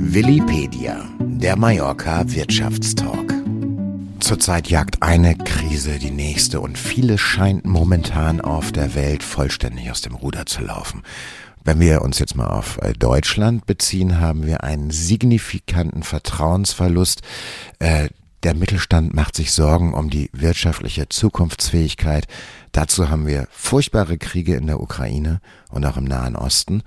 Willipedia, der Mallorca Wirtschaftstalk. Zurzeit jagt eine Krise die nächste und vieles scheint momentan auf der Welt vollständig aus dem Ruder zu laufen. Wenn wir uns jetzt mal auf äh, Deutschland beziehen, haben wir einen signifikanten Vertrauensverlust. Äh, der Mittelstand macht sich Sorgen um die wirtschaftliche Zukunftsfähigkeit. Dazu haben wir furchtbare Kriege in der Ukraine und auch im Nahen Osten.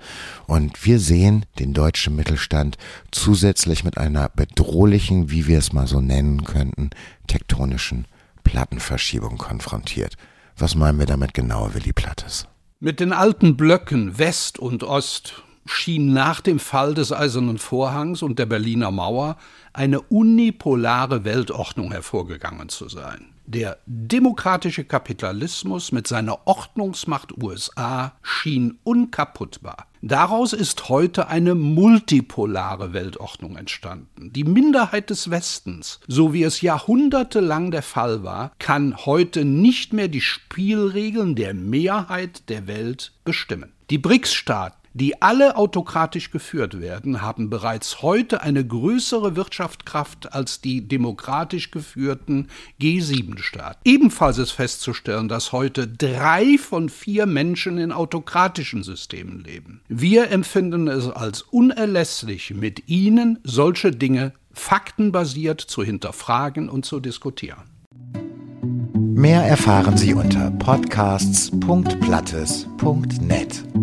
Und wir sehen den deutschen Mittelstand zusätzlich mit einer bedrohlichen, wie wir es mal so nennen könnten, tektonischen Plattenverschiebung konfrontiert. Was meinen wir damit genau, Willi Plattes? Mit den alten Blöcken West und Ost schien nach dem Fall des Eisernen Vorhangs und der Berliner Mauer eine unipolare Weltordnung hervorgegangen zu sein. Der demokratische Kapitalismus mit seiner Ordnungsmacht USA schien unkaputtbar. Daraus ist heute eine multipolare Weltordnung entstanden. Die Minderheit des Westens, so wie es jahrhundertelang der Fall war, kann heute nicht mehr die Spielregeln der Mehrheit der Welt bestimmen. Die BRICS-Staaten die alle autokratisch geführt werden, haben bereits heute eine größere Wirtschaftskraft als die demokratisch geführten G7-Staaten. Ebenfalls ist festzustellen, dass heute drei von vier Menschen in autokratischen Systemen leben. Wir empfinden es als unerlässlich, mit ihnen solche Dinge faktenbasiert zu hinterfragen und zu diskutieren. Mehr erfahren Sie unter podcasts.plattes.net.